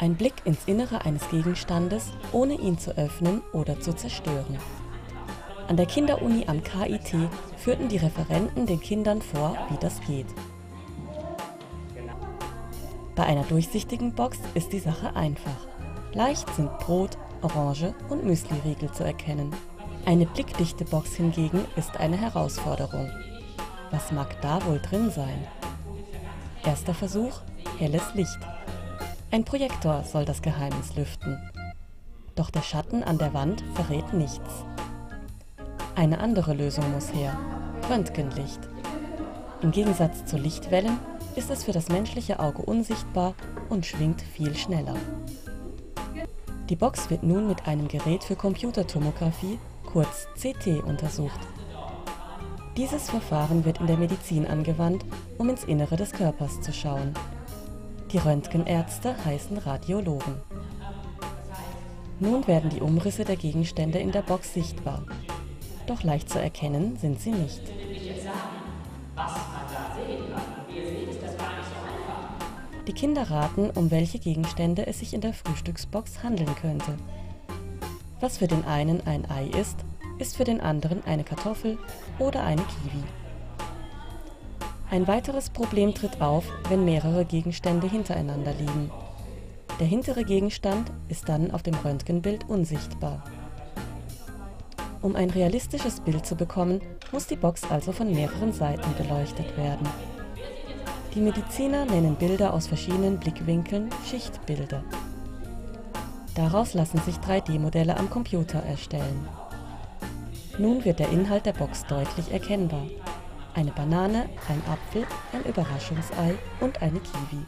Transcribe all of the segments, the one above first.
Ein Blick ins Innere eines Gegenstandes, ohne ihn zu öffnen oder zu zerstören. An der Kinderuni am KIT führten die Referenten den Kindern vor, wie das geht. Bei einer durchsichtigen Box ist die Sache einfach. Leicht sind Brot, Orange und Müsliriegel zu erkennen. Eine blickdichte Box hingegen ist eine Herausforderung. Was mag da wohl drin sein? Erster Versuch, helles Licht. Ein Projektor soll das Geheimnis lüften. Doch der Schatten an der Wand verrät nichts. Eine andere Lösung muss her. Röntgenlicht. Im Gegensatz zu Lichtwellen ist es für das menschliche Auge unsichtbar und schwingt viel schneller. Die Box wird nun mit einem Gerät für Computertomographie, kurz CT, untersucht. Dieses Verfahren wird in der Medizin angewandt, um ins Innere des Körpers zu schauen. Die Röntgenärzte heißen Radiologen. Nun werden die Umrisse der Gegenstände in der Box sichtbar. Doch leicht zu erkennen sind sie nicht. Die Kinder raten, um welche Gegenstände es sich in der Frühstücksbox handeln könnte. Was für den einen ein Ei ist, ist für den anderen eine Kartoffel oder eine Kiwi. Ein weiteres Problem tritt auf, wenn mehrere Gegenstände hintereinander liegen. Der hintere Gegenstand ist dann auf dem Röntgenbild unsichtbar. Um ein realistisches Bild zu bekommen, muss die Box also von mehreren Seiten beleuchtet werden. Die Mediziner nennen Bilder aus verschiedenen Blickwinkeln Schichtbilder. Daraus lassen sich 3D-Modelle am Computer erstellen. Nun wird der Inhalt der Box deutlich erkennbar eine Banane, ein Apfel, ein Überraschungsei und eine Kiwi.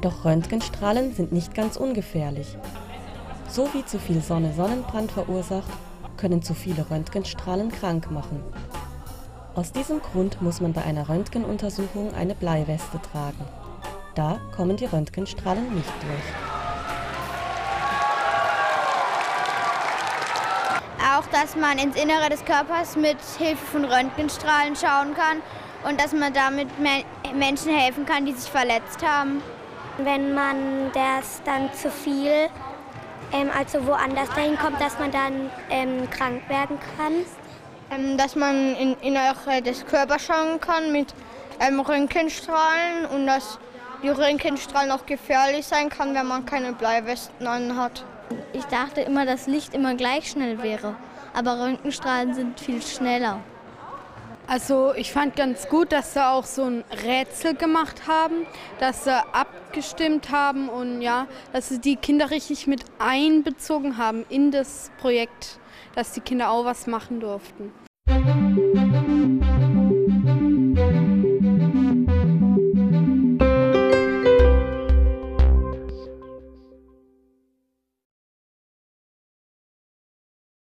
Doch Röntgenstrahlen sind nicht ganz ungefährlich. So wie zu viel Sonne Sonnenbrand verursacht, können zu viele Röntgenstrahlen krank machen. Aus diesem Grund muss man bei einer Röntgenuntersuchung eine Bleiweste tragen. Da kommen die Röntgenstrahlen nicht durch. Auch, dass man ins Innere des Körpers mit Hilfe von Röntgenstrahlen schauen kann und dass man damit Menschen helfen kann, die sich verletzt haben. Wenn man das dann zu viel, ähm, also woanders dahin kommt, dass man dann ähm, krank werden kann. Ähm, dass man in Innere des Körpers schauen kann mit ähm, Röntgenstrahlen und dass die Röntgenstrahlen auch gefährlich sein kann, wenn man keine Bleiwesten anhat. Ich dachte immer, dass Licht immer gleich schnell wäre, aber Röntgenstrahlen sind viel schneller. Also ich fand ganz gut, dass sie auch so ein Rätsel gemacht haben, dass sie abgestimmt haben und ja, dass sie die Kinder richtig mit einbezogen haben in das Projekt, dass die Kinder auch was machen durften.